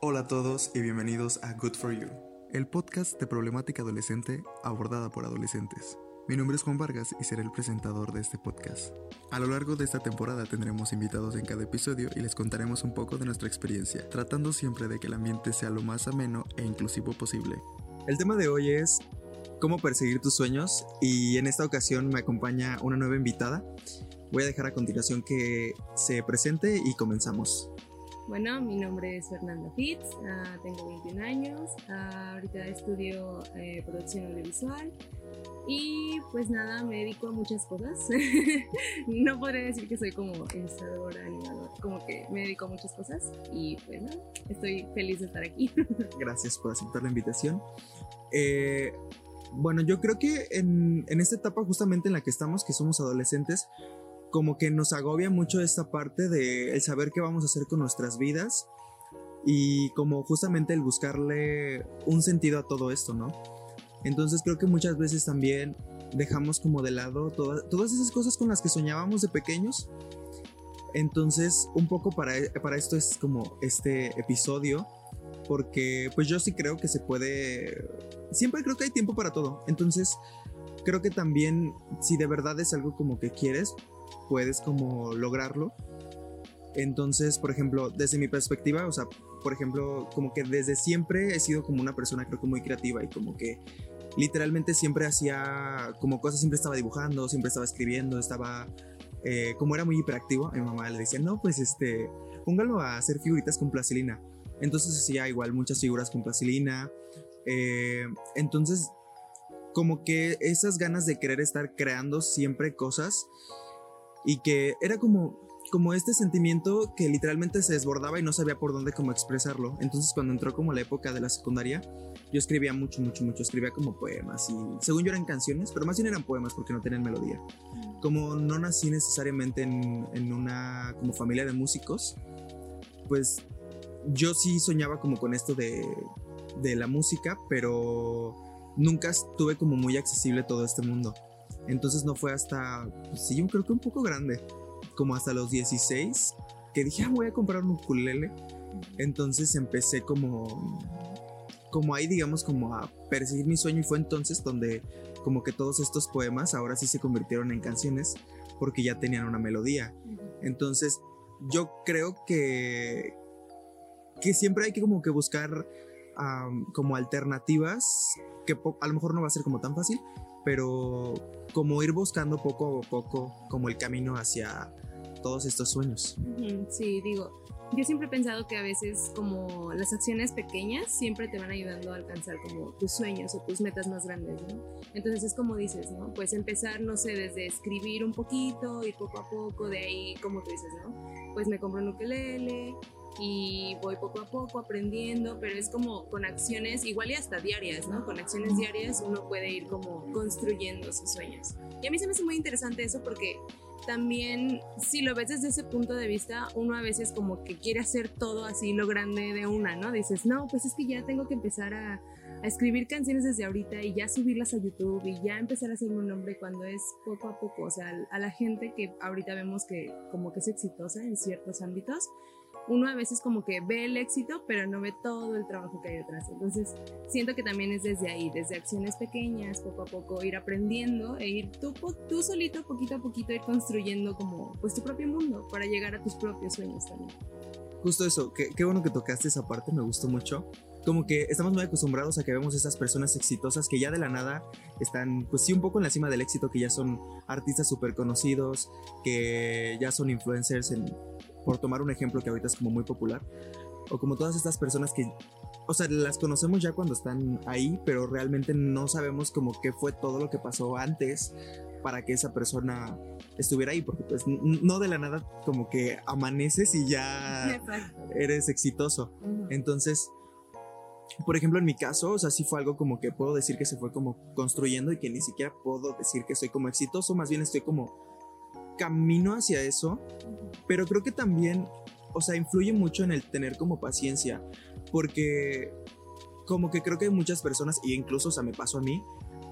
Hola a todos y bienvenidos a Good for You, el podcast de problemática adolescente abordada por adolescentes. Mi nombre es Juan Vargas y seré el presentador de este podcast. A lo largo de esta temporada tendremos invitados en cada episodio y les contaremos un poco de nuestra experiencia, tratando siempre de que el ambiente sea lo más ameno e inclusivo posible. El tema de hoy es cómo perseguir tus sueños y en esta ocasión me acompaña una nueva invitada. Voy a dejar a continuación que se presente y comenzamos. Bueno, mi nombre es Fernanda Fitz, uh, tengo 21 años, uh, ahorita estudio eh, producción audiovisual y pues nada, me dedico a muchas cosas. no podría decir que soy como ilustradora, animadora, como que me dedico a muchas cosas y pues nada, estoy feliz de estar aquí. Gracias por aceptar la invitación. Eh, bueno, yo creo que en, en esta etapa justamente en la que estamos, que somos adolescentes, como que nos agobia mucho esta parte de el saber qué vamos a hacer con nuestras vidas y como justamente el buscarle un sentido a todo esto, ¿no? Entonces creo que muchas veces también dejamos como de lado todas esas cosas con las que soñábamos de pequeños. Entonces un poco para, para esto es como este episodio, porque pues yo sí creo que se puede, siempre creo que hay tiempo para todo. Entonces creo que también si de verdad es algo como que quieres, puedes como lograrlo. Entonces, por ejemplo, desde mi perspectiva, o sea, por ejemplo, como que desde siempre he sido como una persona creo que muy creativa y como que literalmente siempre hacía como cosas, siempre estaba dibujando, siempre estaba escribiendo, estaba, eh, como era muy hiperactivo, a mi mamá le decía, no, pues este, póngalo a hacer figuritas con plastilina. Entonces hacía igual muchas figuras con plastilina. Eh, entonces, como que esas ganas de querer estar creando siempre cosas y que era como como este sentimiento que literalmente se desbordaba y no sabía por dónde cómo expresarlo. Entonces cuando entró como la época de la secundaria, yo escribía mucho, mucho, mucho, escribía como poemas y según yo eran canciones, pero más bien eran poemas porque no tenían melodía. Como no nací necesariamente en, en una como familia de músicos, pues yo sí soñaba como con esto de, de la música, pero nunca estuve como muy accesible todo este mundo. Entonces no fue hasta, pues sí, yo creo que un poco grande, como hasta los 16, que dije, ah, voy a comprar un ukulele. Entonces empecé como, como ahí, digamos, como a perseguir mi sueño y fue entonces donde como que todos estos poemas ahora sí se convirtieron en canciones porque ya tenían una melodía. Entonces yo creo que, que siempre hay que como que buscar como alternativas que a lo mejor no va a ser como tan fácil, pero como ir buscando poco a poco como el camino hacia todos estos sueños. Sí, digo, yo siempre he pensado que a veces como las acciones pequeñas siempre te van ayudando a alcanzar como tus sueños o tus metas más grandes, ¿no? Entonces es como dices, ¿no? Pues empezar, no sé, desde escribir un poquito y poco a poco, de ahí, como tú dices, ¿no? Pues me compro un ukelele, y voy poco a poco aprendiendo, pero es como con acciones igual y hasta diarias, ¿no? Con acciones diarias uno puede ir como construyendo sus sueños. Y a mí se me hace muy interesante eso porque también si lo ves desde ese punto de vista, uno a veces como que quiere hacer todo así lo grande de una, ¿no? Dices, no, pues es que ya tengo que empezar a, a escribir canciones desde ahorita y ya subirlas a YouTube y ya empezar a hacerme un nombre cuando es poco a poco, o sea, a la gente que ahorita vemos que como que es exitosa en ciertos ámbitos, uno a veces como que ve el éxito, pero no ve todo el trabajo que hay detrás. Entonces, siento que también es desde ahí, desde acciones pequeñas, poco a poco ir aprendiendo e ir tú, tú solito, poquito a poquito, ir construyendo como pues tu propio mundo para llegar a tus propios sueños también. Justo eso, qué, qué bueno que tocaste esa parte, me gustó mucho. Como que estamos muy acostumbrados a que vemos esas personas exitosas que ya de la nada están, pues sí, un poco en la cima del éxito, que ya son artistas súper conocidos, que ya son influencers en por tomar un ejemplo que ahorita es como muy popular, o como todas estas personas que, o sea, las conocemos ya cuando están ahí, pero realmente no sabemos como qué fue todo lo que pasó antes para que esa persona estuviera ahí, porque pues no de la nada como que amaneces y ya eres exitoso. Entonces, por ejemplo, en mi caso, o sea, sí fue algo como que puedo decir que se fue como construyendo y que ni siquiera puedo decir que soy como exitoso, más bien estoy como camino hacia eso, pero creo que también, o sea, influye mucho en el tener como paciencia, porque como que creo que hay muchas personas, y incluso, o sea, me pasó a mí,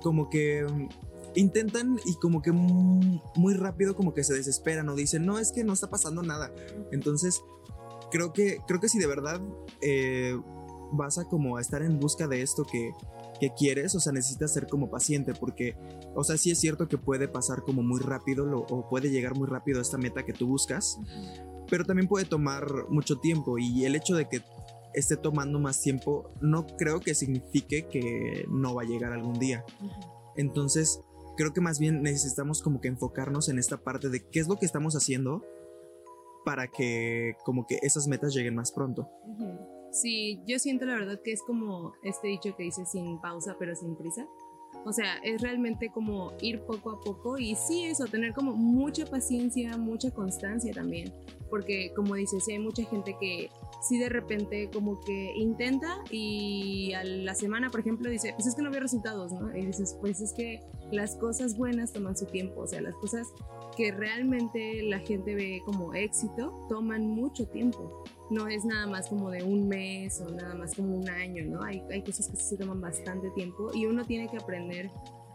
como que mm, intentan y como que muy rápido como que se desesperan o dicen, no, es que no está pasando nada. Entonces, creo que, creo que si de verdad eh, vas a como a estar en busca de esto que, que quieres, o sea, necesitas ser como paciente, porque, o sea, sí es cierto que puede pasar como muy rápido lo, o puede llegar muy rápido a esta meta que tú buscas, pero también puede tomar mucho tiempo y el hecho de que esté tomando más tiempo no creo que signifique que no va a llegar algún día. Entonces, creo que más bien necesitamos como que enfocarnos en esta parte de qué es lo que estamos haciendo para que como que esas metas lleguen más pronto. Sí, yo siento la verdad que es como este dicho que dice sin pausa pero sin prisa. O sea, es realmente como ir poco a poco y sí eso, tener como mucha paciencia, mucha constancia también. Porque como dices, sí hay mucha gente que sí de repente como que intenta y a la semana, por ejemplo, dice, pues es que no veo resultados, ¿no? Y dices, pues es que las cosas buenas toman su tiempo, o sea, las cosas que realmente la gente ve como éxito toman mucho tiempo no es nada más como de un mes o nada más como un año, ¿no? Hay, hay cosas que se toman bastante tiempo y uno tiene que aprender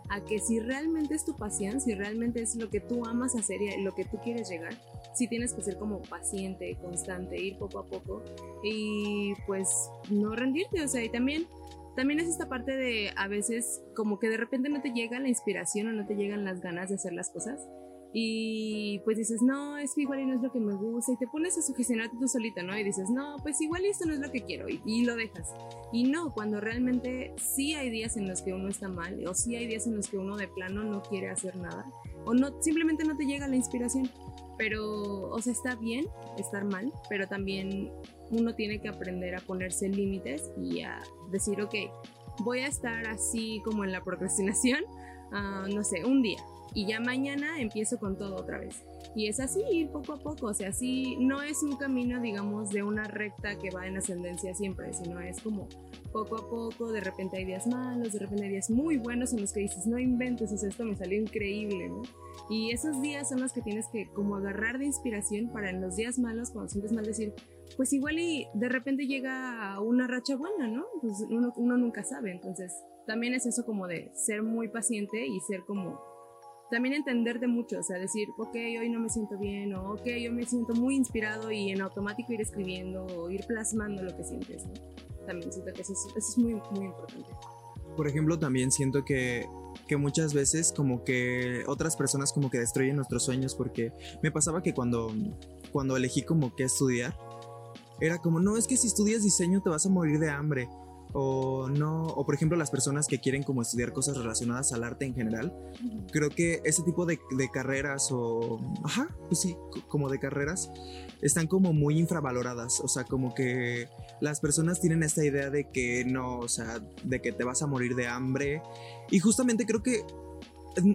a que si realmente es tu pasión, si realmente es lo que tú amas hacer y lo que tú quieres llegar, sí tienes que ser como paciente, constante, ir poco a poco y pues no rendirte, o sea, y también también es esta parte de a veces como que de repente no te llega la inspiración o no te llegan las ganas de hacer las cosas y pues dices, no, es que igual no es lo que me gusta y te pones a sugestionarte tú solita, ¿no? Y dices, no, pues igual esto no es lo que quiero y, y, lo dejas. Y no, cuando realmente sí hay días en los que uno está mal o sí hay días en los que uno de plano no quiere hacer nada o no, simplemente no te llega la inspiración. Pero, o sea, está bien estar mal, pero también uno tiene que aprender a ponerse límites y a decir, ok, voy a estar así como en la procrastinación, uh, no sé, un día y ya mañana empiezo con todo otra vez. Y es así, ir poco a poco, o sea, así no es un camino, digamos, de una recta que va en ascendencia siempre, sino es como poco a poco, de repente hay días malos, de repente hay días muy buenos en los que dices, no inventes, o sea, esto me salió increíble, ¿no? Y esos días son los que tienes que como agarrar de inspiración para en los días malos, cuando sientes mal, decir, pues igual y de repente llega una racha buena, ¿no? Pues uno, uno nunca sabe, entonces también es eso como de ser muy paciente y ser como también entenderte mucho, o sea, decir, ok, hoy no me siento bien, o ok, yo me siento muy inspirado y en automático ir escribiendo o ir plasmando lo que sientes, ¿no? También siento que eso es, eso es muy, muy importante. Por ejemplo, también siento que, que muchas veces como que otras personas como que destruyen nuestros sueños porque me pasaba que cuando, cuando elegí como que estudiar, era como, no, es que si estudias diseño te vas a morir de hambre o no, o por ejemplo las personas que quieren como estudiar cosas relacionadas al arte en general, creo que ese tipo de, carreras o, ajá, pues sí, como de carreras, están como muy infravaloradas, o sea, como que las personas tienen esta idea de que no, o sea, de que te vas a morir de hambre, y justamente creo que,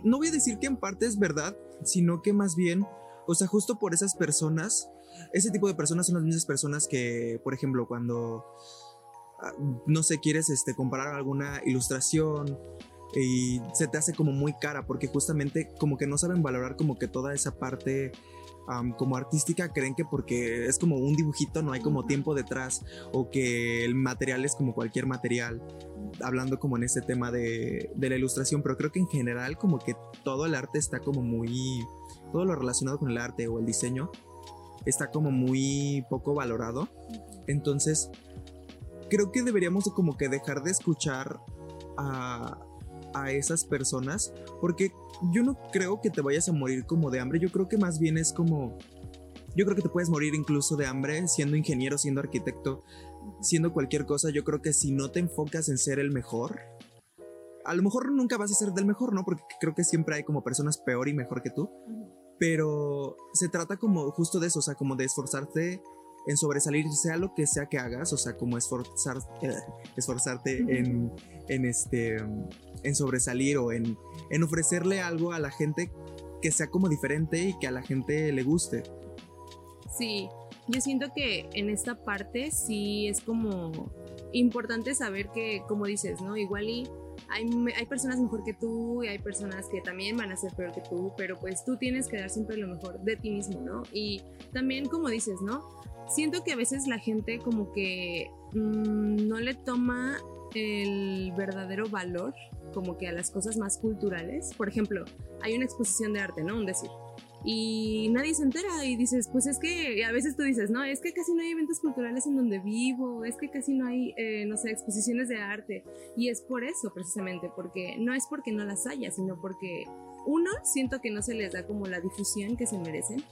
no voy a decir que en parte es verdad, sino que más bien, o sea, justo por esas personas, ese tipo de personas son las mismas personas que, por ejemplo, cuando no sé, quieres este, comparar alguna ilustración y se te hace como muy cara porque justamente como que no saben valorar como que toda esa parte como artística creen que porque es como un dibujito no hay como tiempo detrás o que el material es como cualquier material hablando como en este tema de, de la ilustración pero creo que en general como que todo el arte está como muy todo lo relacionado con el arte o el diseño está como muy poco valorado. Entonces creo que deberíamos como que dejar de escuchar a, a esas personas porque yo no creo que te vayas a morir como de hambre, yo creo que más bien es como yo creo que te puedes morir incluso de hambre siendo ingeniero, siendo arquitecto, siendo cualquier cosa. Yo creo que si no te enfocas en ser el mejor, a lo mejor nunca vas a ser del mejor, ¿no? Porque creo que siempre hay como personas peor y mejor que tú. Pero se trata como justo de eso, o sea, como de esforzarte en sobresalir, sea lo que sea que hagas, o sea, como esforzar, eh, esforzarte en, en, este, en sobresalir o en, en ofrecerle algo a la gente que sea como diferente y que a la gente le guste. Sí, yo siento que en esta parte sí es como importante saber que, como dices, ¿no? Igual y hay, personas mejor que tú y hay personas que también van a ser peor que tú, pero pues tú tienes que dar siempre lo mejor de ti mismo, ¿no? Y también, como dices, ¿no? siento que a veces la gente como que mmm, no le toma el verdadero valor como que a las cosas más culturales. Por ejemplo, hay una exposición de arte, ¿no? Un decir. Y nadie se entera y dices, pues es que a veces tú dices, no, es que casi no hay eventos culturales en donde vivo, es que casi no hay, eh, no sé, exposiciones de arte. Y es por eso precisamente, porque no es porque no las haya, sino porque uno, siento que no se les da como la difusión que se merecen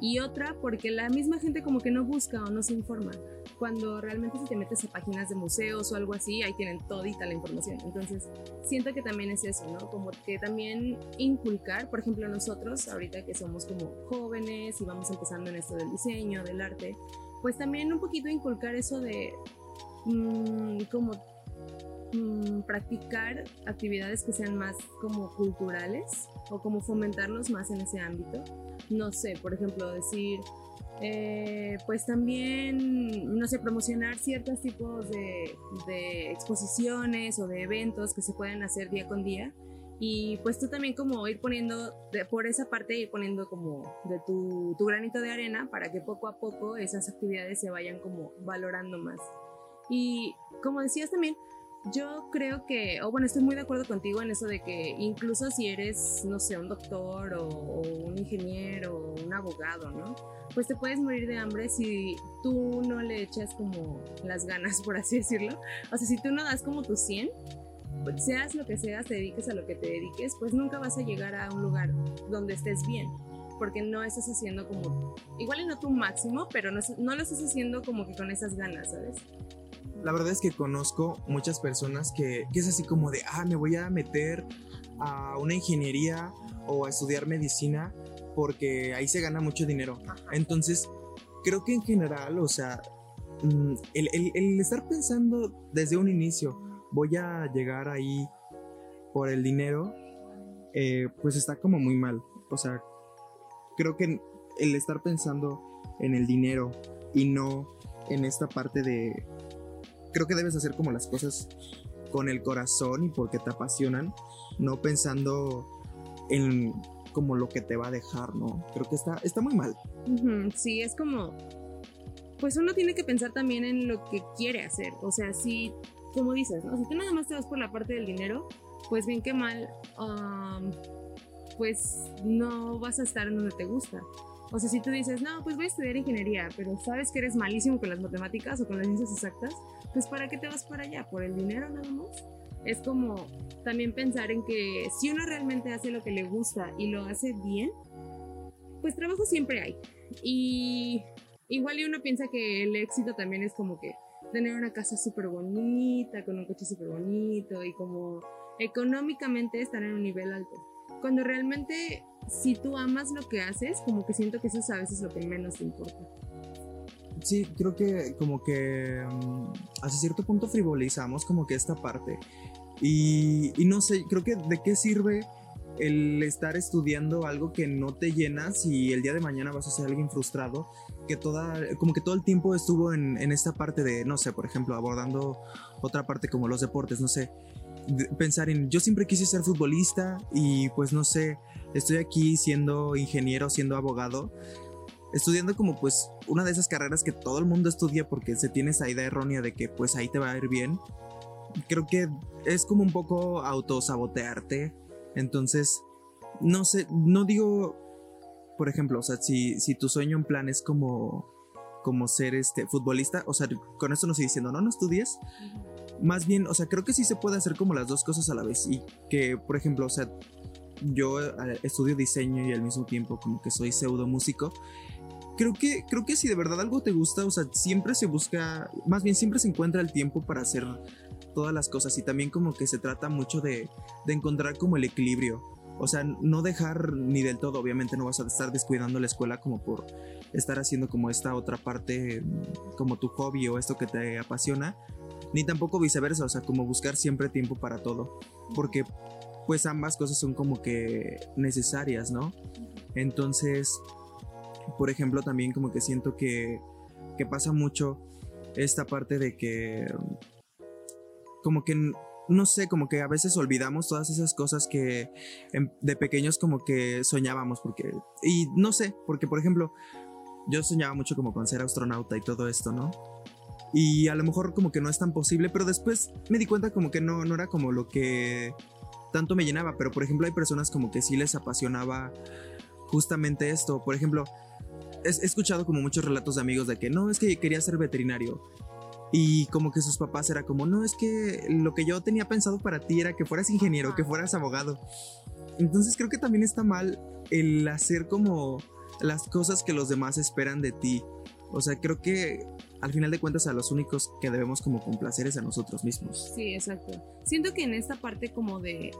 y otra porque la misma gente como que no busca o no se informa. Cuando realmente si te metes a páginas de museos o algo así, ahí tienen todita la información. Entonces, siento que también es eso, ¿no? Como que también inculcar, por ejemplo, nosotros, ahorita que somos como jóvenes y vamos empezando en esto del diseño, del arte, pues también un poquito inculcar eso de mmm, como mmm, practicar actividades que sean más como culturales o como fomentarlos más en ese ámbito no sé, por ejemplo, decir, eh, pues también, no sé, promocionar ciertos tipos de, exposiciones o de eventos que se pueden hacer día con día. Y pues tú también como ir poniendo, por esa parte, ir poniendo como de tu, tu granito de arena para que poco a poco esas actividades se vayan como valorando más. Y como decías también, yo creo que, o bueno, estoy muy de acuerdo contigo en eso de que incluso si eres, no sé, un doctor o, un ingeniero o un abogado, ¿no? Pues te puedes morir de hambre si tú no le echas como las ganas, por así decirlo. O sea, si tú no das como tu 100, pues seas lo que seas, te dediques a lo que te dediques, pues nunca vas a llegar a un lugar donde estés bien porque no estás haciendo como, igual y no tu máximo, pero no, no, lo estás haciendo como que con esas ganas, ¿sabes? La verdad es que conozco muchas personas que, es así como de, ah, me voy a meter a una ingeniería o a estudiar medicina porque ahí se gana mucho dinero. Entonces, creo que en general, o sea, mm, el, estar pensando desde un inicio, voy a llegar ahí por el dinero, eh, pues está como muy mal. O sea, creo que el estar pensando en el dinero y no en esta parte de, creo que debes hacer como las cosas con el corazón y porque te apasionan, no pensando en como lo que te va a dejar, ¿no? Creo que está, está muy mal. Sí, es como, pues uno tiene que pensar también en lo que quiere hacer, o sea, si, como dices, ¿no? Si tú nada más te vas por la parte del dinero, pues bien que mal, pues no vas a estar en donde te gusta. O sea, si tú dices, no, pues voy a estudiar ingeniería, pero sabes que eres malísimo con las matemáticas o con las ciencias exactas, pues ¿para qué te vas para allá? ¿Por el dinero nada más? Es como también pensar en que si uno realmente hace lo que le gusta y lo hace bien, pues trabajo siempre hay. Y igual y uno piensa que el éxito también es como que tener una casa súper bonita, con un coche súper bonito y como económicamente estar en un nivel alto. Cuando realmente si tú amas lo que haces, como que siento que eso a veces es lo que menos te importa. Sí, creo que como que um, hasta cierto punto frivolizamos como que esta parte. Y, y, no sé, creo que de qué sirve el estar estudiando algo que no te llena si el día de mañana vas a ser alguien frustrado, que toda, como que todo el tiempo estuvo en, en esta parte de, no sé, por ejemplo, abordando otra parte como los deportes, no sé, pensar en, yo siempre quise ser futbolista y pues no sé, estoy aquí siendo ingeniero, siendo abogado, estudiando como pues una de esas carreras que todo el mundo estudia porque se tiene esa idea errónea de que pues ahí te va a ir bien. Creo que es como un poco autosabotearte. Entonces, no sé, no digo, por ejemplo, o sea, si, si tu sueño en plan es como, como ser este futbolista, o sea, con esto no estoy diciendo, no, no estudies. Más bien, o sea, creo que sí se puede hacer como las dos cosas a la vez. Y que, por ejemplo, o sea, yo eh, estudio diseño y al mismo tiempo como que soy pseudo músico. Creo que, creo que si de verdad algo te gusta, o sea, siempre se busca, más bien siempre se encuentra el tiempo para hacer todas las cosas y también como que se trata mucho de, de encontrar como el equilibrio. O sea, no dejar ni del todo, obviamente no vas a estar descuidando la escuela como por estar haciendo como esta otra parte, como tu hobby o esto que te apasiona, ni tampoco viceversa, o sea, como buscar siempre tiempo para todo, porque pues ambas cosas son como que necesarias, ¿no? Entonces, por ejemplo, también como que siento que, que pasa mucho esta parte de que, como que, no sé, como que a veces olvidamos todas esas cosas que de pequeños como que soñábamos, porque, y no sé, porque por ejemplo, yo soñaba mucho como con ser astronauta y todo esto, ¿no? Y a lo mejor como que no es tan posible, pero después me di cuenta como que no, no era como lo que tanto me llenaba, pero por ejemplo hay personas como que sí les apasionaba justamente esto. Por ejemplo, he, escuchado como muchos relatos de amigos de que no, es que quería ser veterinario. Y como que sus papás era como, no, es que lo que yo tenía pensado para ti era que fueras ingeniero, que fueras abogado. Entonces creo que también está mal el hacer como las cosas que los demás esperan de ti. O sea, creo que al final de cuentas a los únicos que debemos como complacer es a nosotros mismos. Sí, exacto. Siento que en esta parte como de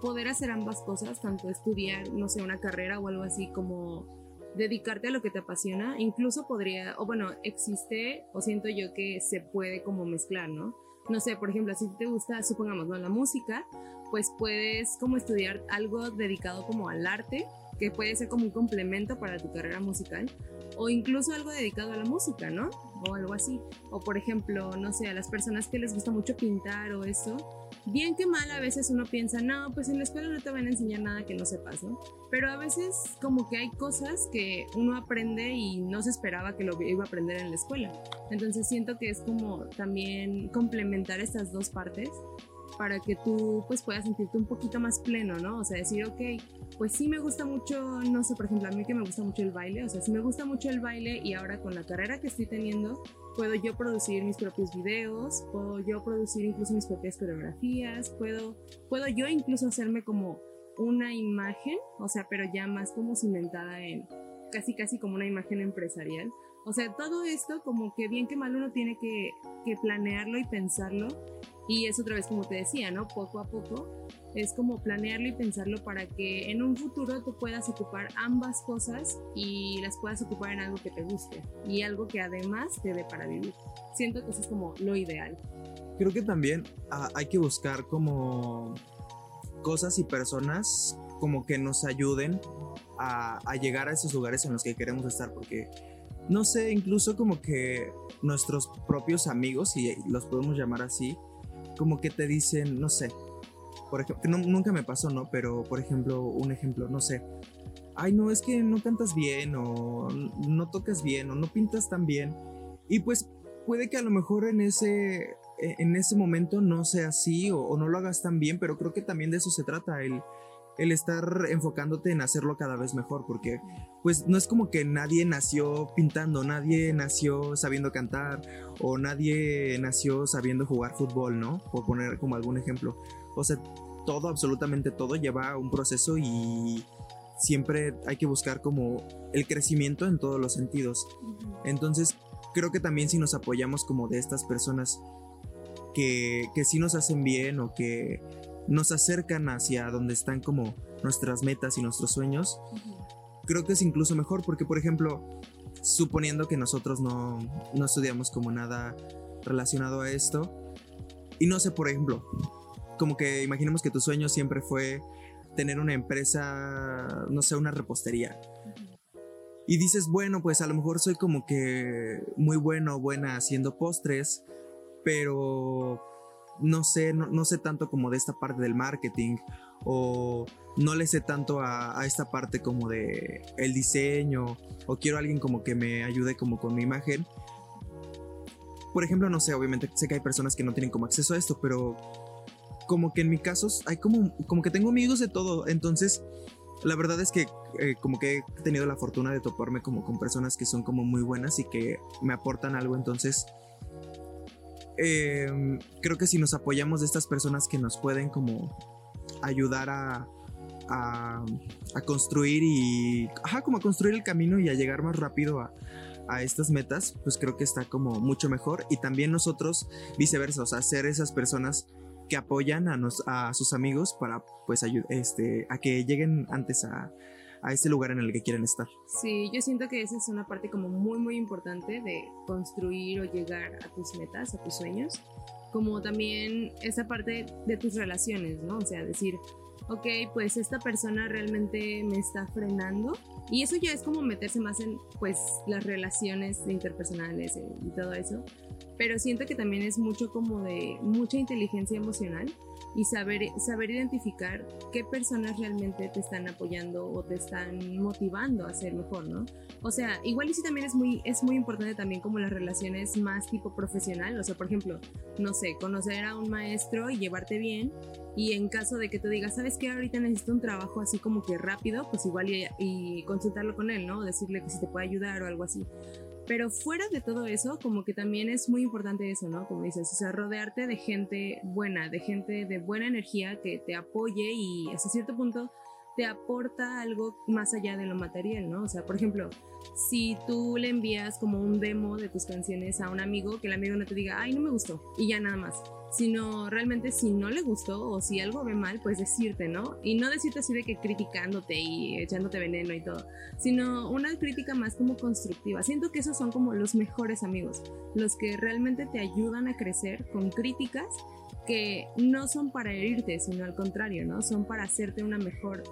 poder hacer ambas cosas, tanto estudiar, no sé, una carrera o algo así como dedicarte a lo que te apasiona, incluso podría, o bueno, existe, o siento yo que se puede como mezclar, ¿no? No sé, por ejemplo, si te gusta, supongamos, ¿no? La música, pues puedes como estudiar algo dedicado como al arte, que puede ser como un complemento para tu carrera musical, o incluso algo dedicado a la música, ¿no? O algo así. O por ejemplo, no sé, a las personas que les gusta mucho pintar o eso, bien que mal a veces uno piensa, no, pues en la escuela no te van a enseñar nada que no sepas, ¿no? Pero a veces como que hay cosas que uno aprende y no se esperaba que lo iba a aprender en la escuela. Entonces siento que es como también complementar estas dos partes para que tú pues puedas sentirte un poquito más pleno, ¿no? O sea, decir, ok, pues sí me gusta mucho, no sé, por ejemplo, a mí que me gusta mucho el baile, o sea, sí me gusta mucho el baile y ahora con la carrera que estoy teniendo, puedo yo producir mis propios videos, puedo yo producir incluso mis propias coreografías, puedo, puedo yo incluso hacerme como una imagen, o sea, pero ya más como cimentada en casi casi como una imagen empresarial. O sea, todo esto como que bien que mal uno tiene que, que planearlo y pensarlo y es otra vez como te decía, ¿no? Poco a poco es como planearlo y pensarlo para que en un futuro tú puedas ocupar ambas cosas y las puedas ocupar en algo que te guste y algo que además te dé para vivir. Siento que eso es como lo ideal. Creo que también ah, hay que buscar como cosas y personas como que nos ayuden a, a llegar a esos lugares en los que queremos estar porque no sé, incluso como que nuestros propios amigos, si los podemos llamar así, como que te dicen, no sé, por ejemplo, nunca me pasó, ¿no? Pero, por ejemplo, un ejemplo, no sé, ay, no, es que no cantas bien, o no tocas bien, o no pintas tan bien. Y pues puede que a lo mejor en ese, e, en ese momento no sea así, o, o no lo hagas tan bien, pero creo que también de eso se trata, el el estar enfocándote en hacerlo cada vez mejor, porque pues no es como que nadie nació pintando, nadie nació sabiendo cantar o nadie nació sabiendo jugar fútbol, ¿no? Por poner como algún ejemplo. O sea, todo, absolutamente todo lleva un proceso y siempre hay que buscar como el crecimiento en todos los sentidos. Entonces, creo que también si nos apoyamos como de estas personas que, que sí nos hacen bien o que nos acercan hacia donde están como nuestras metas y nuestros sueños, creo que es incluso mejor porque, por ejemplo, suponiendo que nosotros no, no estudiamos como nada relacionado a esto, y no sé, por ejemplo, como que imaginemos que tu sueño siempre fue tener una empresa, no sé, una repostería. Y dices, bueno, pues a lo mejor soy como que muy bueno o buena haciendo postres, pero no sé, no, sé tanto como de esta parte del marketing o no le sé tanto a, esta parte como de el diseño o quiero alguien como que me ayude como con mi imagen. Por ejemplo, no sé, obviamente sé que hay personas que no tienen como acceso a esto, pero como que en mi caso hay como, como que tengo amigos de todo, entonces la verdad es que eh, como que he tenido la fortuna de toparme como con personas que son como muy buenas y que me aportan algo, entonces Em, creo que si nos apoyamos de estas personas que nos pueden como ayudar a, construir y, ajá, como a construir el camino y a llegar más rápido a, estas metas, pues creo que está como mucho mejor. Y también nosotros viceversa, o sea, ser esas personas que apoyan a, sus amigos para pues este, a que lleguen antes a, a ese lugar en el que quieren estar. Sí, yo siento que esa es una parte como muy, muy importante de construir o llegar a tus metas, a tus sueños, como también esa parte de tus relaciones, ¿no? O sea, decir, ok, pues esta persona realmente me está frenando. Y eso ya es como meterse más en, pues, las relaciones interpersonales y todo eso. Pero siento que también es mucho como de mucha inteligencia emocional y saber, saber identificar qué personas realmente te están apoyando o te están motivando a ser mejor, ¿no? O sea, igual y sí también es muy, es muy importante también como las relaciones más tipo profesional, o sea, por ejemplo, no sé, conocer a un maestro y llevarte bien y en caso de que tú digas, ¿sabes qué? Ahorita necesito un trabajo así como que rápido, pues igual y, consultarlo con él, ¿no? Decirle que si te puede ayudar o algo así. Pero fuera de todo eso, como que también es muy importante eso, ¿no? Como dices, o sea, rodearte de gente buena, de gente de buena energía que te apoye y hasta cierto punto te aporta algo más allá de lo material, ¿no? O sea, por ejemplo, si tú le envías como un demo de tus canciones a un amigo, que el amigo no te diga, ay, no me gustó, y ya nada más sino realmente si no le gustó o si algo ve mal, pues decirte, ¿no? Y no decirte así de que criticándote y echándote veneno y todo, sino una crítica más como constructiva. Siento que esos son como los mejores amigos, los que realmente te ayudan a crecer con críticas que no son para herirte, sino al contrario, ¿no? Son para hacerte una mejor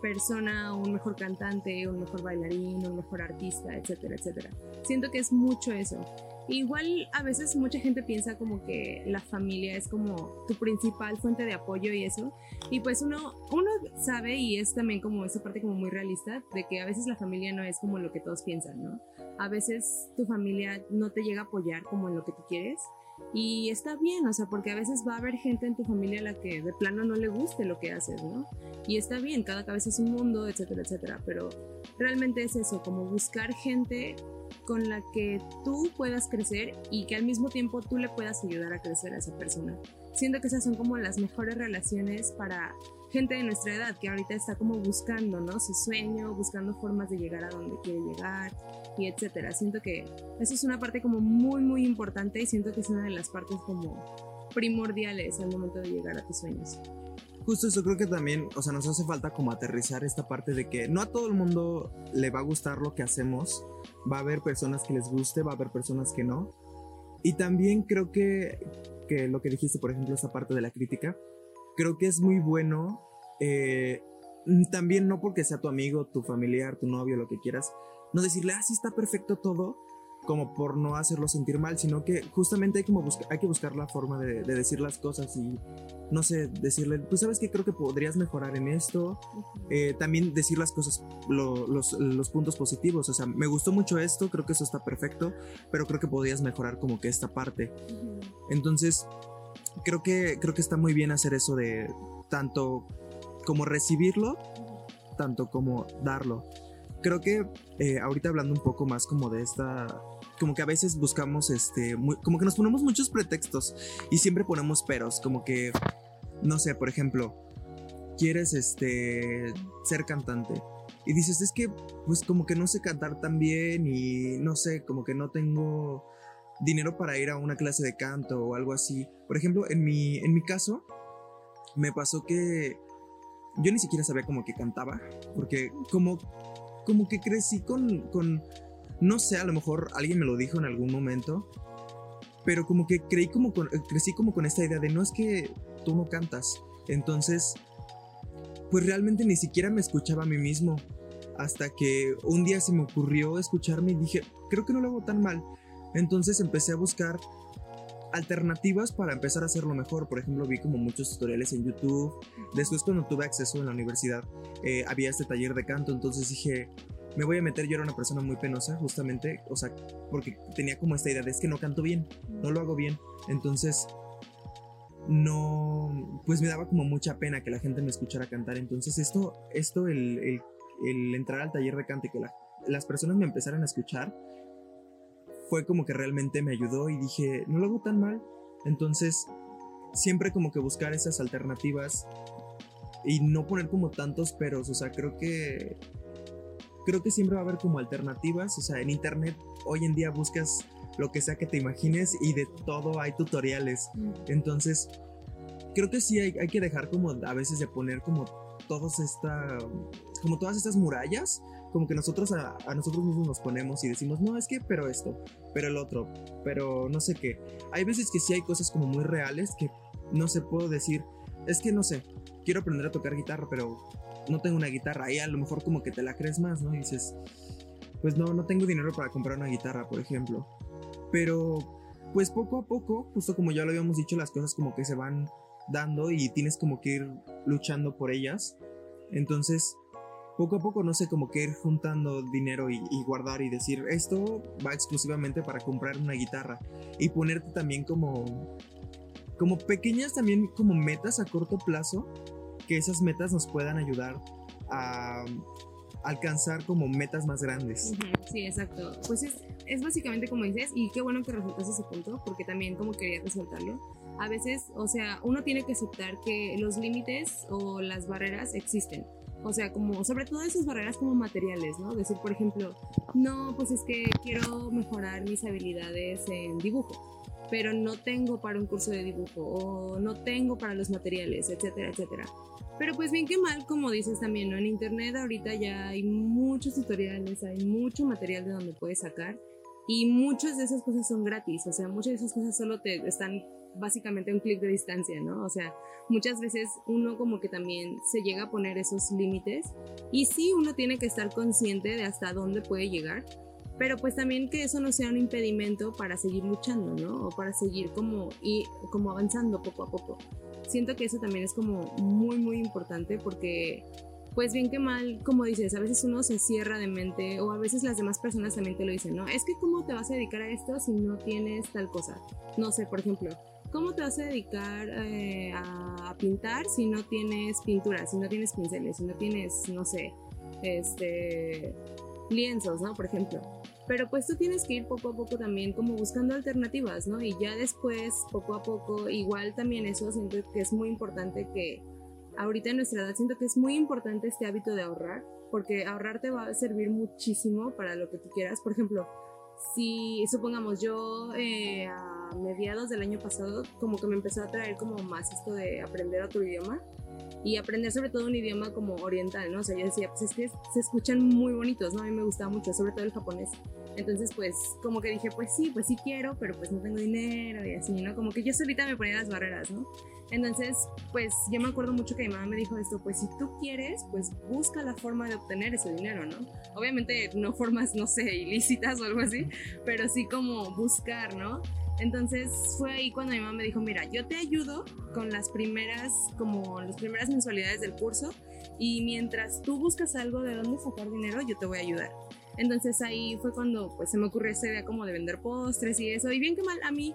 persona, un mejor cantante, un mejor bailarín, un mejor artista, etcétera, etcétera. Siento que es mucho eso. Igual a veces mucha gente piensa como que la familia es como tu principal fuente de apoyo y eso. Y pues uno, uno sabe y es también como esa parte como muy realista de que a veces la familia no es como lo que todos piensan, ¿no? A veces tu familia no te llega a apoyar como en lo que tú quieres. Y está bien, o sea, porque a veces va a haber gente en tu familia a la que de plano no le guste lo que haces, ¿no? Y está bien, cada cabeza es un mundo, etcétera, etcétera. Pero realmente es eso, como buscar gente con la que tú puedas crecer y que al mismo tiempo tú le puedas ayudar a crecer a esa persona. Siento que esas son como las mejores relaciones para gente de nuestra edad que ahorita está como buscando, ¿no? Su sueño, buscando formas de llegar a donde quiere llegar y etcétera. Siento que eso es una parte como muy, muy importante y siento que es una de las partes como primordiales al momento de llegar a tus sueños. Justo eso creo que también, o sea, nos hace falta como aterrizar esta parte de que no a todo el mundo le va a gustar lo que hacemos, va a haber personas que les guste, va a haber personas que no. Y también creo que, que lo que dijiste, por ejemplo, esa parte de la crítica, creo que es muy bueno, eh, también no porque sea tu amigo, tu familiar, tu novio, lo que quieras, no decirle, ah, sí está perfecto todo, como por no hacerlo sentir mal, sino que justamente hay, como hay que buscar la forma de, decir las cosas y, no sé, decirle, pues sabes que creo que podrías mejorar en esto, eh, también decir las cosas, los, los, puntos positivos, o sea, me gustó mucho esto, creo que eso está perfecto, pero creo que podrías mejorar como que esta parte. Entonces, creo que, creo que está muy bien hacer eso de tanto como recibirlo, tanto como darlo. Creo que eh, ahorita hablando un poco más como de esta como que a veces buscamos este como que nos ponemos muchos pretextos y siempre ponemos peros como que no sé por ejemplo quieres este ser cantante y dices es que pues como que no sé cantar tan bien y no sé como que no tengo dinero para ir a una clase de canto o algo así por ejemplo en mi en mi caso me pasó que yo ni siquiera sabía como que cantaba porque como como que crecí con, con, no sé, a lo mejor alguien me lo dijo en algún momento, pero como que creí como crecí como con esta idea de no es que tú no cantas. Entonces, pues realmente ni siquiera me escuchaba a mí mismo. Hasta que un día se me ocurrió escucharme y dije, creo que no lo hago tan mal. Entonces empecé a buscar alternativas para empezar a hacerlo mejor. Por ejemplo, vi como muchos tutoriales en YouTube. Después cuando tuve acceso en la universidad, eh, había este taller de canto, entonces dije, me voy a meter, yo era una persona muy penosa, justamente, o sea, porque tenía como esta idea de es que no canto bien, no lo hago bien. Entonces, no, pues me daba como mucha pena que la gente me escuchara cantar. Entonces, esto, esto el, entrar al taller de canto y que las personas me empezaran a escuchar, fue como que realmente me ayudó y dije, no lo hago tan mal. Entonces, siempre como que buscar esas alternativas y no poner como tantos peros, o sea, creo que creo que siempre va a haber como alternativas, o sea, en internet hoy en día buscas lo que sea que te imagines y de todo hay tutoriales. Mm. Entonces, creo que sí hay, hay que dejar como a veces de poner como todos esta como todas estas murallas como que nosotros a, nosotros mismos nos ponemos y decimos, no, es que, pero esto, pero el otro, pero no sé qué. Hay veces que sí hay cosas como muy reales que no se puedo decir, es que no sé, quiero aprender a tocar guitarra, pero no tengo una guitarra. Ahí a lo mejor como que te la crees más, ¿no? Y dices, pues no, no tengo dinero para comprar una guitarra, por ejemplo. Pero, pues poco a poco, justo como ya lo habíamos dicho, las cosas como que se van dando y tienes como que ir luchando por ellas. Entonces, poco a poco, no sé, como que ir juntando dinero y, y, guardar y decir, esto va exclusivamente para comprar una guitarra. Y ponerte también como, como pequeñas también como metas a corto plazo, que esas metas nos puedan ayudar a alcanzar como metas más grandes. Sí, exacto. Pues es, básicamente como dices, y qué bueno que resaltas ese punto, porque también como quería resaltarlo. A veces, o sea, uno tiene que aceptar que los límites o las barreras existen. O sea, como, sobre todo esas barreras como materiales, ¿no? Decir, por ejemplo, no, pues es que quiero mejorar mis habilidades en dibujo, pero no tengo para un curso de dibujo o no tengo para los materiales, etcétera, etcétera. Pero pues bien que mal, como dices también, ¿no? En internet ahorita ya hay muchos tutoriales, hay mucho material de donde puedes sacar y muchas de esas cosas son gratis, o sea, muchas de esas cosas solo te están básicamente a un clic de distancia, ¿no? O sea, muchas veces uno como que también se llega a poner esos límites y sí uno tiene que estar consciente de hasta dónde puede llegar, pero pues también que eso no sea un impedimento para seguir luchando, ¿no? O para seguir como, y, como avanzando poco a poco. Siento que eso también es como muy, muy importante porque pues bien que mal, como dices, a veces uno se cierra de mente o a veces las demás personas también te lo dicen, ¿no? Es que cómo te vas a dedicar a esto si no tienes tal cosa. No sé, por ejemplo, ¿cómo te vas a dedicar eh, a pintar si no tienes pintura, si no tienes pinceles, si no tienes, no sé, este, lienzos, ¿no? Por ejemplo. Pero pues tú tienes que ir poco a poco también como buscando alternativas, ¿no? Y ya después, poco a poco, igual también eso siento que es muy importante que ahorita en nuestra edad siento que es muy importante este hábito de ahorrar, porque ahorrar te va a servir muchísimo para lo que tú quieras. Por ejemplo, si supongamos yo eh, a mediados del año pasado como que me empezó a traer como más esto de aprender otro idioma y aprender sobre todo un idioma como oriental, ¿no? O sea, yo decía, pues es que se escuchan muy bonitos, ¿no? A mí me gustaba mucho, sobre todo el japonés. Entonces, pues, como que dije, pues sí, pues sí quiero, pero pues no tengo dinero y así, ¿no? Como que yo solita me ponía las barreras, ¿no? Entonces, pues yo me acuerdo mucho que mi mamá me dijo esto, pues si tú quieres, pues busca la forma de obtener ese dinero, ¿no? Obviamente no formas, no sé, ilícitas o algo así, pero sí como buscar, ¿no? Entonces fue ahí cuando mi mamá me dijo, mira, yo te ayudo con las primeras, como las primeras mensualidades del curso y mientras tú buscas algo de dónde sacar dinero, yo te voy a ayudar. Entonces ahí fue cuando pues se me ocurrió esa idea como de vender postres y eso. Y bien que mal, a mí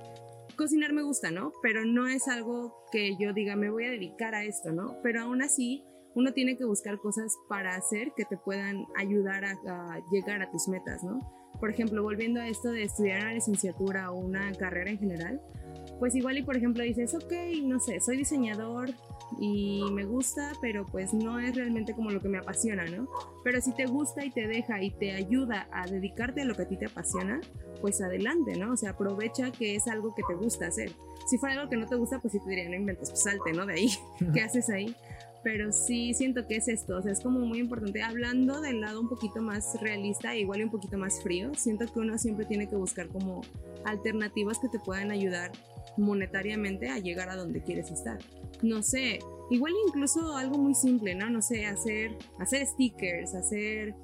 cocinar me gusta, ¿no? Pero no es algo que yo diga, me voy a dedicar a esto, ¿no? Pero aún así, uno tiene que buscar cosas para hacer que te puedan ayudar a llegar a tus metas, ¿no? por ejemplo, volviendo a esto de estudiar una licenciatura o una carrera en general, pues igual y por ejemplo dices, ok, no sé, soy diseñador y me gusta, pero pues no es realmente como lo que me apasiona, ¿no? Pero si te gusta y te deja y te ayuda a dedicarte a lo que a ti te apasiona, pues adelante, ¿no? O sea, aprovecha que es algo que te gusta hacer. Si fuera algo que no te gusta, pues sí te diría, no inventes, pues salte, ¿no? De ahí, ¿qué haces ahí? pero sí siento que es esto, o sea, es como muy importante, hablando del lado un poquito más realista, igual y un poquito más frío, siento que uno siempre tiene que buscar como alternativas que te puedan ayudar monetariamente a llegar a donde quieres estar. No sé, igual incluso algo muy simple, ¿no? No sé, hacer, hacer stickers, hacer,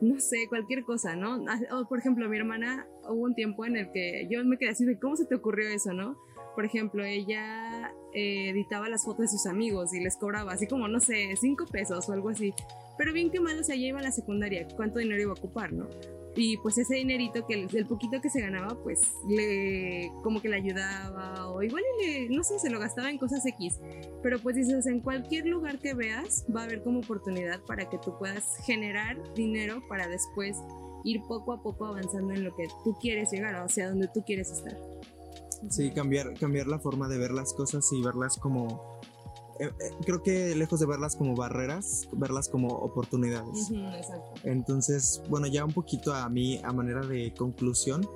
no sé, cualquier cosa, ¿no? O, por ejemplo, mi hermana hubo un tiempo en el que yo me quedé así de, ¿cómo se te ocurrió eso, no? Por ejemplo, ella eh, editaba las fotos de sus amigos y les cobraba así como, no sé, cinco pesos o algo así. Pero bien que mal, o sea, ella iba a la secundaria, ¿cuánto dinero iba a ocupar, no? Y pues ese dinerito, que el, poquito que se ganaba, pues le, como que le ayudaba o igual no sé, se lo gastaba en cosas X. Pero pues dices, en cualquier lugar que veas va a haber como oportunidad para que tú puedas generar dinero para después ir poco a poco avanzando en lo que tú quieres llegar, o sea, donde tú quieres estar. Sí, cambiar, cambiar la forma de ver las cosas y verlas como... Eh, eh, creo que lejos de verlas como barreras, verlas como oportunidades. Entonces, bueno, ya un poquito a mí, a manera de conclusión,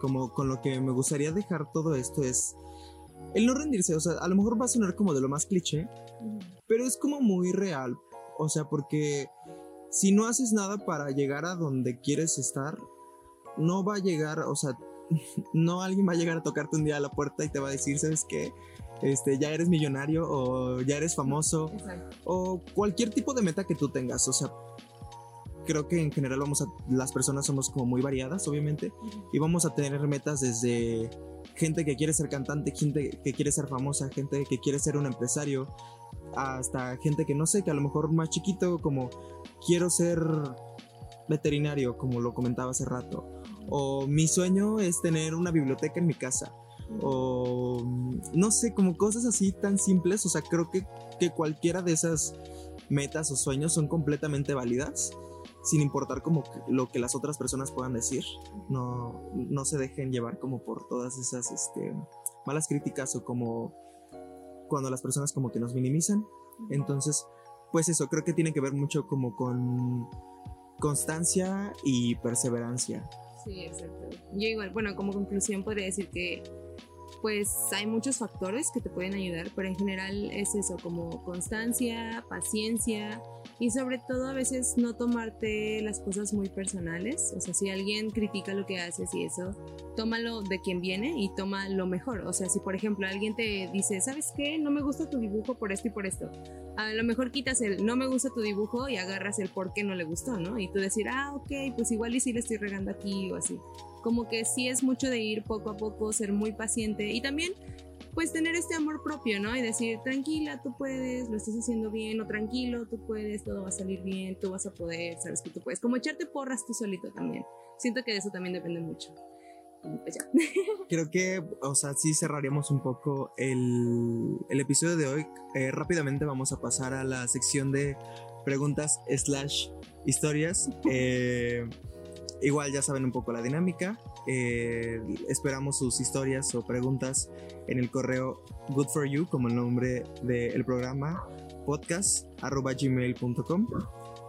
como con lo que me gustaría dejar todo esto es el no rendirse. O sea, a lo mejor va a sonar como de lo más cliché, pero es como muy real. O sea, porque si no haces nada para llegar a donde quieres estar, no va a llegar, o sea, no alguien va a llegar a tocarte un día a la puerta y te va a decir, ¿sabes qué? Este, ya eres millonario o ya eres famoso o cualquier tipo de meta que tú tengas. O sea, creo que en general vamos a, las personas somos como muy variadas, obviamente, y vamos a tener metas desde gente que quiere ser cantante, gente que quiere ser famosa, gente que quiere ser un empresario, hasta gente que no sé, que a lo mejor más chiquito, como quiero ser veterinario, como lo comentaba hace rato, o mi sueño es tener una biblioteca en mi casa, o no sé, como cosas así tan simples, o sea, creo que, que cualquiera de esas metas o sueños son completamente válidas sin importar como lo que las otras personas puedan decir, no, no se dejen llevar como por todas esas este, malas críticas o como cuando las personas como que nos minimizan. Entonces, pues eso, creo que tiene que ver mucho como con constancia y perseverancia. Sí, exacto. Yo igual, bueno, como conclusión podría decir que pues hay muchos factores que te pueden ayudar, pero en general es eso, como constancia, paciencia y sobre todo a veces no tomarte las cosas muy personales. O sea, si alguien critica lo que haces y eso, tómalo de quien viene y toma lo mejor. O sea, si por ejemplo alguien te dice, ¿sabes qué? No me gusta tu dibujo por esto y por esto. A lo mejor quitas el no me gusta tu dibujo y agarras el por qué no le gustó, ¿no? Y tú decir, ah, ok, pues igual y sí le estoy regando aquí o así como que sí es mucho de ir poco a poco, ser muy paciente y también pues tener este amor propio, ¿no? Y decir, tranquila, tú puedes, lo estás haciendo bien, o tranquilo, tú puedes, todo va a salir bien, tú vas a poder, sabes que tú puedes. Como echarte porras tú solito también. Siento que de eso también depende mucho. pues ya. Creo que, o sea, sí cerraríamos un poco el, el episodio de hoy. Eh, rápidamente vamos a pasar a la sección de preguntas slash historias. Eh, Igual ya saben un poco la dinámica. Eh, esperamos sus historias o preguntas en el correo good for you como el nombre del programa podcast arroba gmail.com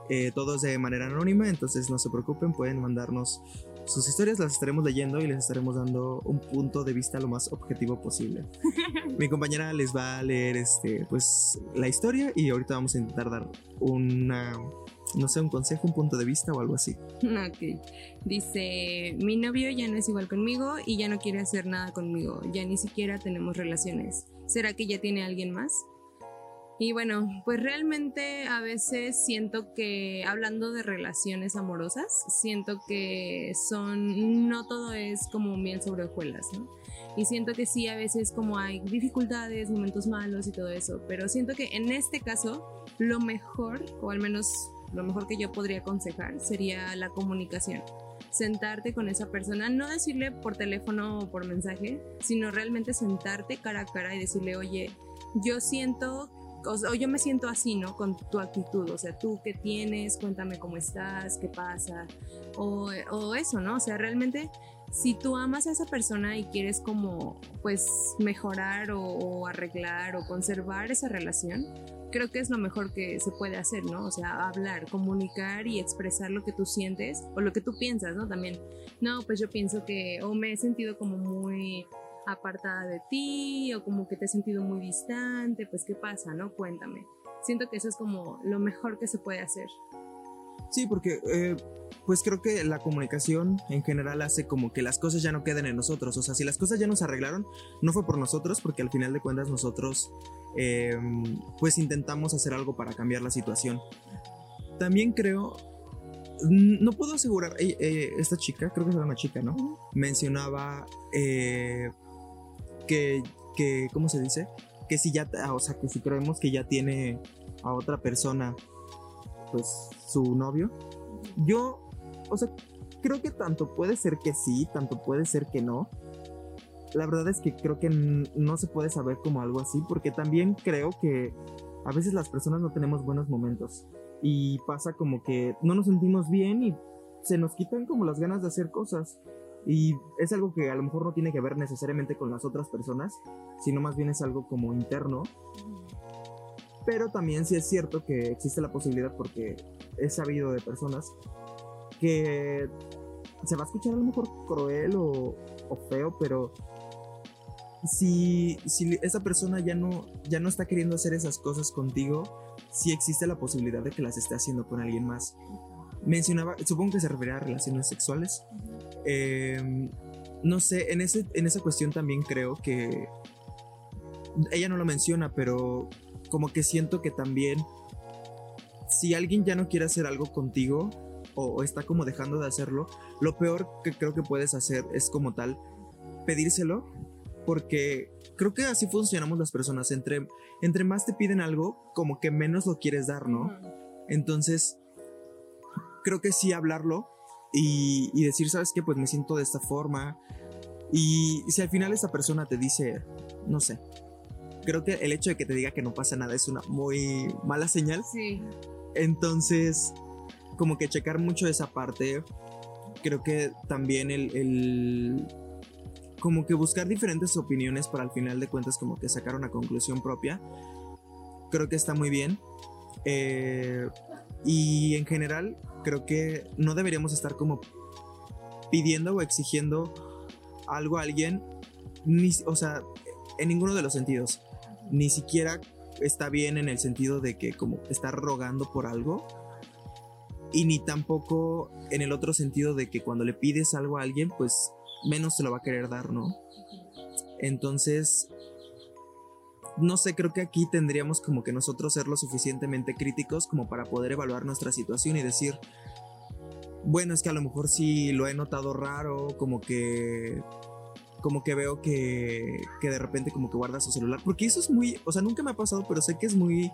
eh, todos de manera anónima entonces no se preocupen pueden mandarnos sus historias las estaremos leyendo y les estaremos dando un punto de vista lo más objetivo posible mi compañera les va a leer este pues la historia y ahorita vamos a intentar dar una no sé, un consejo, un punto de vista o algo así. Ok. Dice, mi novio ya no es igual conmigo y ya no quiere hacer nada conmigo, ya ni siquiera tenemos relaciones. ¿Será que ya tiene alguien más? Y bueno, pues realmente a veces siento que, hablando de relaciones amorosas, siento que son, no todo es como miel sobre hojuelas, ¿no? Y siento que sí, a veces como hay dificultades, momentos malos y todo eso, pero siento que en este caso, lo mejor, o al menos lo mejor que yo podría aconsejar sería la comunicación. Sentarte con esa persona, no decirle por teléfono o por mensaje, sino realmente sentarte cara a cara y decirle, oye, yo siento o, yo me siento así, ¿no? Con tu actitud, o sea, tú qué tienes, cuéntame cómo estás, qué pasa, o, eso, ¿no? O sea, realmente, si tú amas a esa persona y quieres como, pues, mejorar o arreglar o conservar esa relación, creo que es lo mejor que se puede hacer, ¿no? O sea, hablar, comunicar y expresar lo que tú sientes o lo que tú piensas, ¿no? También, no, pues yo pienso que o me he sentido como muy apartada de ti o como que te he sentido muy distante, pues qué pasa, ¿no? Cuéntame. Siento que eso es como lo mejor que se puede hacer. Sí, porque eh, pues creo que la comunicación en general hace como que las cosas ya no queden en nosotros. O sea, si las cosas ya nos arreglaron, no fue por nosotros, porque al final de cuentas nosotros em, pues intentamos hacer algo para cambiar la situación. También creo, no puedo asegurar, eh, eh, esta chica, creo que era una chica, ¿no? Mencionaba que, que, ¿cómo se dice? Que si ya, o sea, que si creemos que ya tiene a otra persona pues su novio. Yo, o sea, creo que tanto puede ser que sí, tanto puede ser que no. La verdad es que creo que no se puede saber como algo así, porque también creo que a veces las personas no tenemos buenos momentos y pasa como que no nos sentimos bien y se nos quitan como las ganas de hacer cosas. Y es algo que a lo mejor no tiene que ver necesariamente con las otras personas, sino más bien es algo como interno pero también sí es cierto que existe la posibilidad porque he sabido de personas que se va a escuchar a lo mejor cruel o, feo, pero si, si esa persona ya no, ya no está queriendo hacer esas cosas contigo, sí existe la posibilidad de que las esté haciendo con alguien más. Mencionaba, supongo que se refería a relaciones sexuales. Em, no sé, en, ese, en esa cuestión también creo que ella no lo menciona, pero como que siento que también si alguien ya no quiere hacer algo contigo o, está como dejando de hacerlo, lo peor que creo que puedes hacer es como tal pedírselo porque creo que así funcionamos las personas. Entre, entre más te piden algo, como que menos lo quieres dar, ¿no? Entonces, creo que sí hablarlo y, y decir, ¿sabes qué? Pues me siento de esta forma. Y si al final esta persona te dice, no sé, creo que el hecho de que te diga que no pasa nada es una muy mala señal. Sí. Entonces, como que checar mucho esa parte. Creo que también el, el- como que buscar diferentes opiniones para al final de cuentas como que sacar una conclusión propia. Creo que está muy bien. Eh, y en general, creo que no deberíamos estar como pidiendo o exigiendo algo a alguien, ni, o sea, en ninguno de los sentidos. Ni siquiera está bien en el sentido de que como estar rogando por algo. Y ni tampoco en el otro sentido de que cuando le pides algo a alguien, pues menos te lo va a querer dar, ¿no? Entonces, no sé, creo que aquí tendríamos como que nosotros ser lo suficientemente críticos como para poder evaluar nuestra situación y decir, bueno, es que a lo mejor sí lo he notado raro, como que como que veo que, que de repente como que guarda su celular, porque eso es muy, o sea, nunca me ha pasado, pero sé que es muy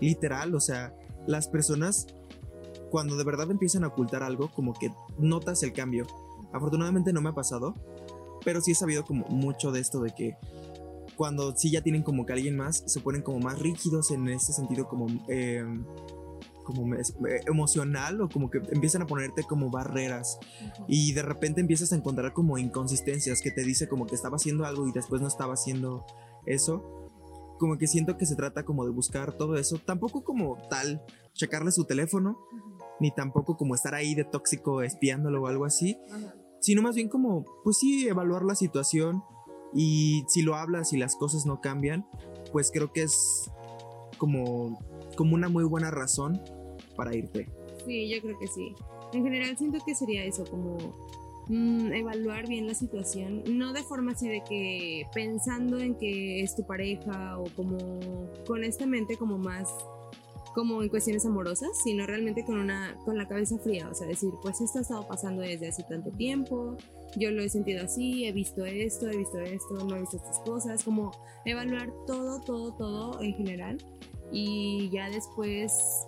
literal, o sea, las personas cuando de verdad empiezan a ocultar algo, como que notas el cambio. Afortunadamente no me ha pasado, pero sí he sabido como mucho de esto de que cuando sí ya tienen como que alguien más, se ponen como más rígidos en ese sentido como, eh, como eh, emocional o como que empiezan a ponerte como barreras y de repente empiezas a encontrar como inconsistencias que te dice como que estaba haciendo algo y después no estaba haciendo eso. Como que siento que se trata como de buscar todo eso, tampoco como tal checarle su teléfono, ni tampoco como estar ahí de tóxico espiándolo o algo así, Ajá. Sino más bien como, pues sí, evaluar la situación y si lo hablas y las cosas no cambian, pues creo que es como, como una muy buena razón para irte. Sí, yo creo que sí. En general siento que sería eso, como mm, evaluar bien la situación, no de forma así de que pensando en que es tu pareja o como con esta mente como más como en cuestiones amorosas, sino realmente con una con la cabeza fría, o sea, decir, pues esto ha estado pasando desde hace tanto tiempo, yo lo he sentido así, he visto esto, he visto esto, no he visto estas cosas, como evaluar todo, todo, todo en general y ya después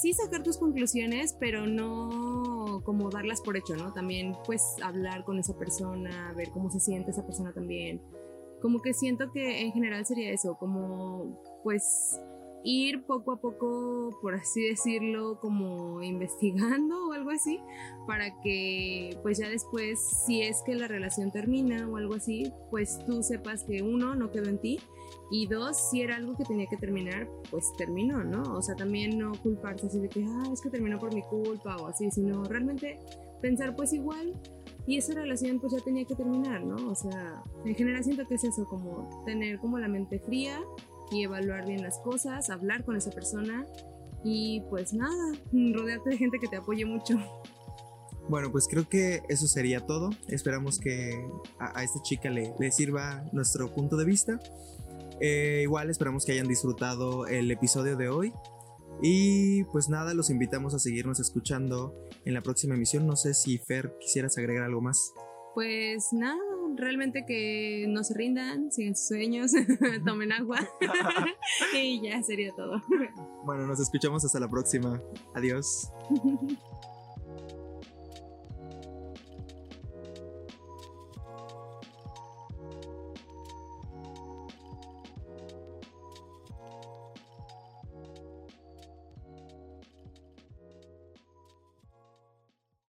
sí sacar tus conclusiones, pero no como darlas por hecho, ¿no? También pues hablar con esa persona, ver cómo se siente esa persona también. Como que siento que en general sería eso, como pues ir poco a poco, por así decirlo, como investigando o algo así, para que pues ya después, si es que la relación termina o algo así, pues tú sepas que uno no quedó en ti y dos, si era algo que tenía que terminar, pues terminó, ¿no? O sea, también no culparse así de que, ah, es que terminó por mi culpa o así, sino realmente pensar pues igual y esa relación pues ya tenía que terminar, ¿no? O sea, en general siento que es eso, como tener como la mente fría y evaluar bien las cosas, hablar con esa persona y pues nada, rodearte de gente que te apoye mucho. Bueno, pues creo que eso sería todo. Esperamos que a, a esta chica le, le sirva nuestro punto de vista. Eh, igual esperamos que hayan disfrutado el episodio de hoy. Y pues nada, los invitamos a seguirnos escuchando en la próxima emisión. No sé si Fer quisieras agregar algo más. Pues nada, realmente que no se rindan, sigan sus sueños, tomen agua y ya sería todo. Bueno, nos escuchamos hasta la próxima. Adiós.